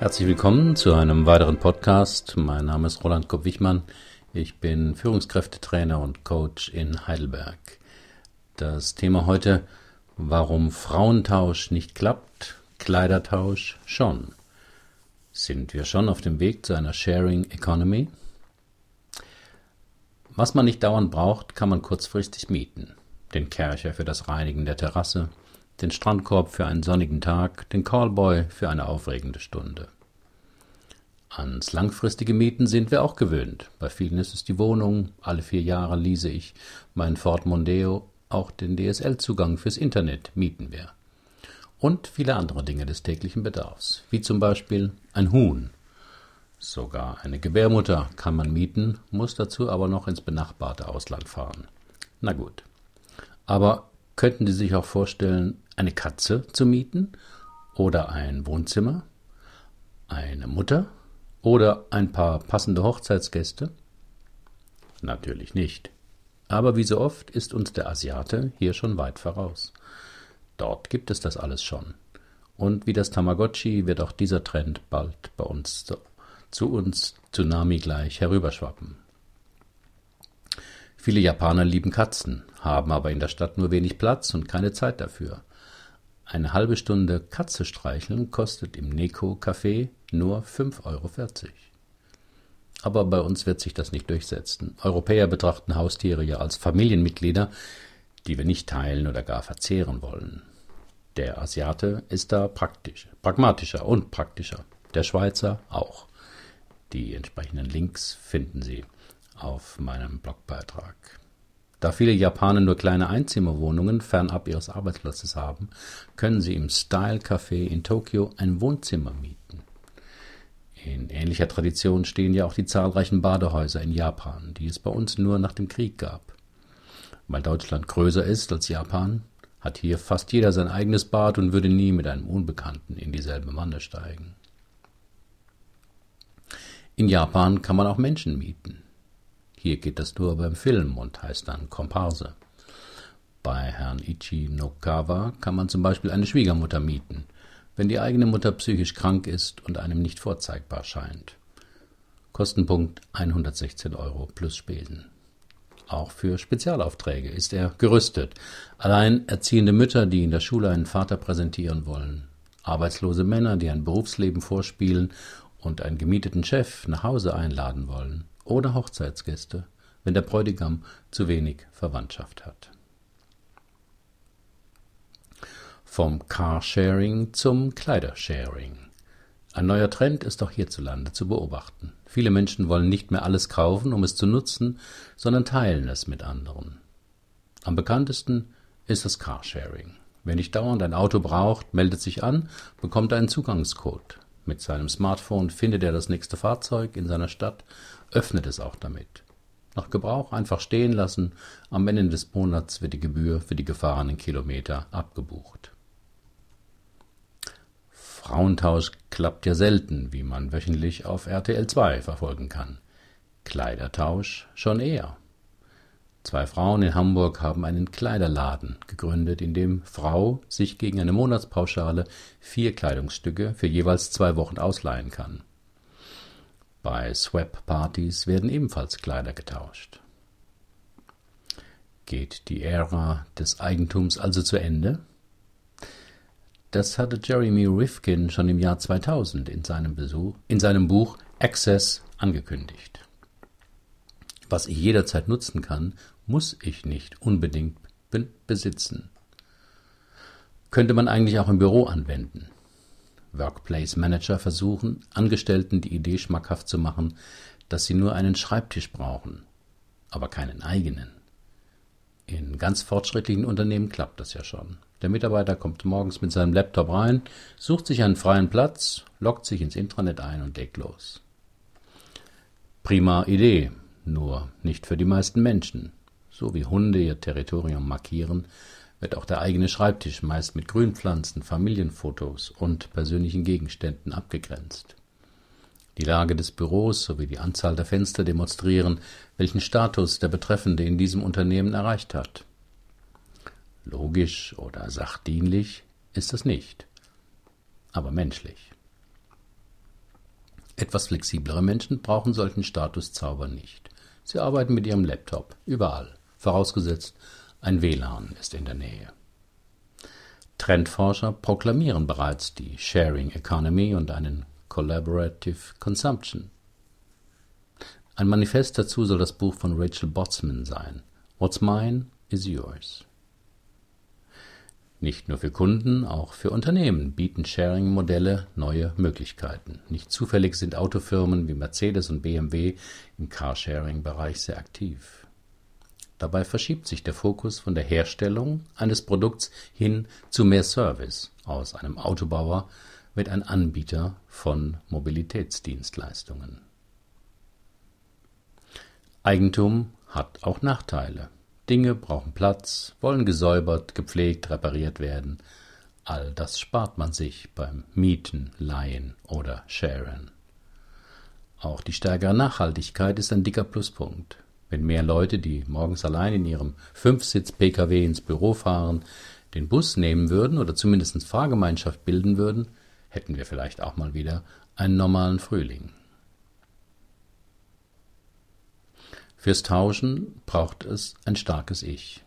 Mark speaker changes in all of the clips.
Speaker 1: Herzlich willkommen zu einem weiteren Podcast. Mein Name ist Roland Kopp-Wichmann. Ich bin Führungskräftetrainer und Coach in Heidelberg. Das Thema heute, warum Frauentausch nicht klappt, Kleidertausch schon. Sind wir schon auf dem Weg zu einer Sharing Economy? Was man nicht dauernd braucht, kann man kurzfristig mieten. Den Kercher für das Reinigen der Terrasse, den Strandkorb für einen sonnigen Tag, den Callboy für eine aufregende Stunde. Ans langfristige Mieten sind wir auch gewöhnt. Bei vielen ist es die Wohnung, alle vier Jahre lease ich meinen Ford Mondeo, auch den DSL-Zugang fürs Internet mieten wir. Und viele andere Dinge des täglichen Bedarfs, wie zum Beispiel ein Huhn. Sogar eine Gebärmutter kann man mieten, muss dazu aber noch ins benachbarte Ausland fahren. Na gut. Aber könnten Sie sich auch vorstellen, eine Katze zu mieten oder ein Wohnzimmer, eine Mutter oder ein paar passende Hochzeitsgäste? Natürlich nicht. Aber wie so oft ist uns der Asiate hier schon weit voraus. Dort gibt es das alles schon. Und wie das Tamagotchi wird auch dieser Trend bald bei uns zu, zu uns Tsunami gleich herüberschwappen. Viele Japaner lieben Katzen, haben aber in der Stadt nur wenig Platz und keine Zeit dafür. Eine halbe Stunde Katze streicheln kostet im Neko-Café nur 5,40 Euro. Aber bei uns wird sich das nicht durchsetzen. Europäer betrachten Haustiere ja als Familienmitglieder, die wir nicht teilen oder gar verzehren wollen. Der Asiate ist da praktisch, pragmatischer und praktischer. Der Schweizer auch. Die entsprechenden Links finden Sie auf meinem Blogbeitrag. Da viele Japaner nur kleine Einzimmerwohnungen fernab ihres Arbeitsplatzes haben, können sie im Style Café in Tokio ein Wohnzimmer mieten. In ähnlicher Tradition stehen ja auch die zahlreichen Badehäuser in Japan, die es bei uns nur nach dem Krieg gab. Weil Deutschland größer ist als Japan, hat hier fast jeder sein eigenes Bad und würde nie mit einem Unbekannten in dieselbe Wanne steigen. In Japan kann man auch Menschen mieten. Hier geht das nur beim Film und heißt dann Komparse. Bei Herrn Ichi Nokawa kann man zum Beispiel eine Schwiegermutter mieten, wenn die eigene Mutter psychisch krank ist und einem nicht vorzeigbar scheint. Kostenpunkt 116 Euro plus Spesen. Auch für Spezialaufträge ist er gerüstet. Allein erziehende Mütter, die in der Schule einen Vater präsentieren wollen, arbeitslose Männer, die ein Berufsleben vorspielen und einen gemieteten Chef nach Hause einladen wollen, oder Hochzeitsgäste, wenn der Bräutigam zu wenig Verwandtschaft hat. Vom Carsharing zum Kleidersharing. Ein neuer Trend ist auch hierzulande zu beobachten. Viele Menschen wollen nicht mehr alles kaufen, um es zu nutzen, sondern teilen es mit anderen. Am bekanntesten ist das Carsharing. Wer nicht dauernd ein Auto braucht, meldet sich an, bekommt einen Zugangscode. Mit seinem Smartphone findet er das nächste Fahrzeug in seiner Stadt öffnet es auch damit. Nach Gebrauch einfach stehen lassen, am Ende des Monats wird die Gebühr für die gefahrenen Kilometer abgebucht. Frauentausch klappt ja selten, wie man wöchentlich auf RTL 2 verfolgen kann. Kleidertausch schon eher. Zwei Frauen in Hamburg haben einen Kleiderladen gegründet, in dem Frau sich gegen eine Monatspauschale vier Kleidungsstücke für jeweils zwei Wochen ausleihen kann. Bei Swap-Partys werden ebenfalls Kleider getauscht. Geht die Ära des Eigentums also zu Ende? Das hatte Jeremy Rifkin schon im Jahr 2000 in seinem, Besuch, in seinem Buch Access angekündigt. Was ich jederzeit nutzen kann, muss ich nicht unbedingt besitzen. Könnte man eigentlich auch im Büro anwenden. Workplace Manager versuchen, Angestellten die Idee schmackhaft zu machen, dass sie nur einen Schreibtisch brauchen, aber keinen eigenen. In ganz fortschrittlichen Unternehmen klappt das ja schon. Der Mitarbeiter kommt morgens mit seinem Laptop rein, sucht sich einen freien Platz, loggt sich ins Intranet ein und legt los. Prima Idee, nur nicht für die meisten Menschen. So wie Hunde ihr Territorium markieren, wird auch der eigene Schreibtisch meist mit Grünpflanzen, Familienfotos und persönlichen Gegenständen abgegrenzt. Die Lage des Büros sowie die Anzahl der Fenster demonstrieren, welchen Status der Betreffende in diesem Unternehmen erreicht hat. Logisch oder sachdienlich ist es nicht, aber menschlich. Etwas flexiblere Menschen brauchen solchen Statuszauber nicht. Sie arbeiten mit ihrem Laptop überall, vorausgesetzt ein WLAN ist in der Nähe. Trendforscher proklamieren bereits die Sharing Economy und einen Collaborative Consumption. Ein Manifest dazu soll das Buch von Rachel Botsman sein. What's mine is yours. Nicht nur für Kunden, auch für Unternehmen bieten Sharing-Modelle neue Möglichkeiten. Nicht zufällig sind Autofirmen wie Mercedes und BMW im Carsharing-Bereich sehr aktiv. Dabei verschiebt sich der Fokus von der Herstellung eines Produkts hin zu mehr Service. Aus einem Autobauer wird ein Anbieter von Mobilitätsdienstleistungen. Eigentum hat auch Nachteile. Dinge brauchen Platz, wollen gesäubert, gepflegt, repariert werden. All das spart man sich beim Mieten, Leihen oder Sharen. Auch die stärkere Nachhaltigkeit ist ein dicker Pluspunkt. Wenn mehr Leute, die morgens allein in ihrem Fünfsitz-Pkw ins Büro fahren, den Bus nehmen würden oder zumindest Fahrgemeinschaft bilden würden, hätten wir vielleicht auch mal wieder einen normalen Frühling. Fürs Tauschen braucht es ein starkes Ich.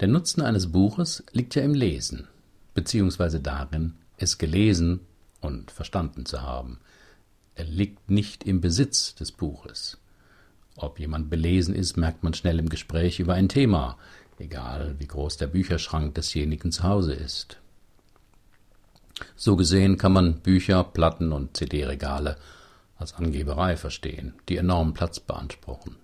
Speaker 1: Der Nutzen eines Buches liegt ja im Lesen, beziehungsweise darin, es gelesen und verstanden zu haben. Er liegt nicht im Besitz des Buches. Ob jemand belesen ist, merkt man schnell im Gespräch über ein Thema, egal wie groß der Bücherschrank desjenigen zu Hause ist. So gesehen kann man Bücher, Platten und CD-Regale als Angeberei verstehen, die enormen Platz beanspruchen.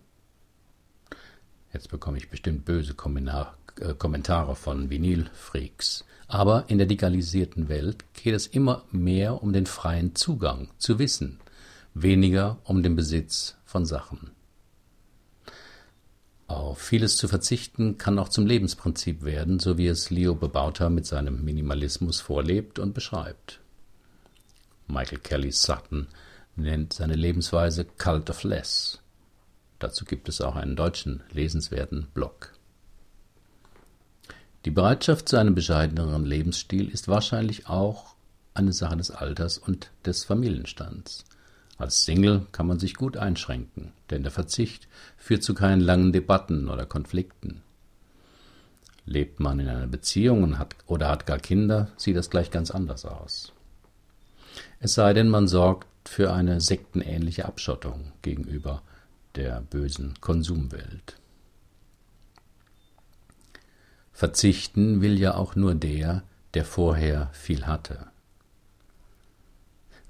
Speaker 1: Jetzt bekomme ich bestimmt böse äh, Kommentare von Vinylfreaks. Aber in der digitalisierten Welt geht es immer mehr um den freien Zugang zu Wissen, weniger um den Besitz von Sachen. Auf vieles zu verzichten kann auch zum Lebensprinzip werden, so wie es Leo Bebauter mit seinem Minimalismus vorlebt und beschreibt. Michael Kelly Sutton nennt seine Lebensweise Cult of Less. Dazu gibt es auch einen deutschen lesenswerten Blog. Die Bereitschaft zu einem bescheideneren Lebensstil ist wahrscheinlich auch eine Sache des Alters und des Familienstands. Als Single kann man sich gut einschränken, denn der Verzicht führt zu keinen langen Debatten oder Konflikten. Lebt man in einer Beziehung und hat, oder hat gar Kinder, sieht das gleich ganz anders aus. Es sei denn, man sorgt für eine sektenähnliche Abschottung gegenüber der bösen Konsumwelt. Verzichten will ja auch nur der, der vorher viel hatte.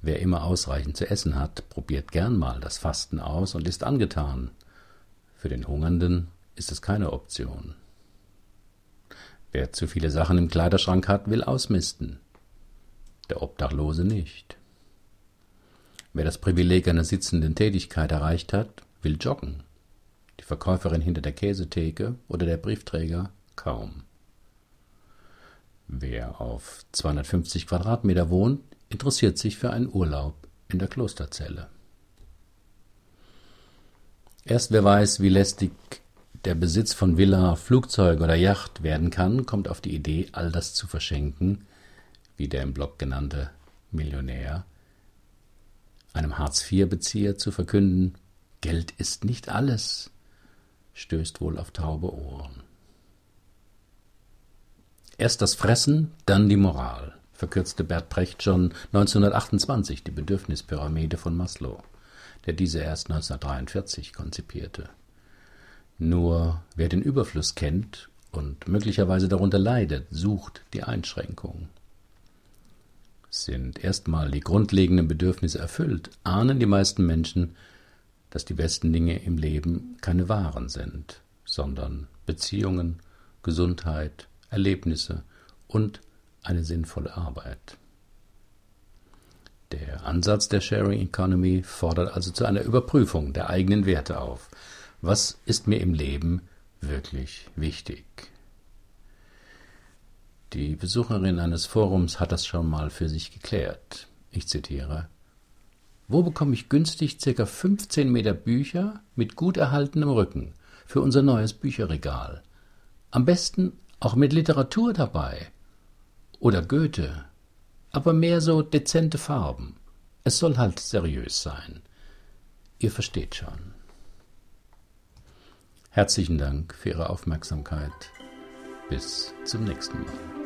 Speaker 1: Wer immer ausreichend zu essen hat, probiert gern mal das Fasten aus und ist angetan. Für den Hungernden ist es keine Option. Wer zu viele Sachen im Kleiderschrank hat, will ausmisten. Der Obdachlose nicht. Wer das Privileg einer sitzenden Tätigkeit erreicht hat, will joggen. Die Verkäuferin hinter der Käsetheke oder der Briefträger kaum. Wer auf 250 Quadratmeter wohnt, interessiert sich für einen Urlaub in der Klosterzelle. Erst wer weiß, wie lästig der Besitz von Villa, Flugzeug oder Yacht werden kann, kommt auf die Idee, all das zu verschenken, wie der im Blog genannte Millionär, einem Hartz-IV-Bezieher zu verkünden, Geld ist nicht alles, stößt wohl auf taube Ohren. Erst das Fressen, dann die Moral, verkürzte Bert Brecht schon 1928 die Bedürfnispyramide von Maslow, der diese erst 1943 konzipierte. Nur wer den Überfluss kennt und möglicherweise darunter leidet, sucht die Einschränkung. Sind erstmal die grundlegenden Bedürfnisse erfüllt, ahnen die meisten Menschen, dass die besten Dinge im Leben keine Waren sind, sondern Beziehungen, Gesundheit, Erlebnisse und eine sinnvolle Arbeit. Der Ansatz der Sharing Economy fordert also zu einer Überprüfung der eigenen Werte auf. Was ist mir im Leben wirklich wichtig? Die Besucherin eines Forums hat das schon mal für sich geklärt. Ich zitiere Wo bekomme ich günstig ca. 15 Meter Bücher mit gut erhaltenem Rücken für unser neues Bücherregal? Am besten auch mit Literatur dabei. Oder Goethe. Aber mehr so dezente Farben. Es soll halt seriös sein. Ihr versteht schon. Herzlichen Dank für Ihre Aufmerksamkeit. Bis zum nächsten Mal.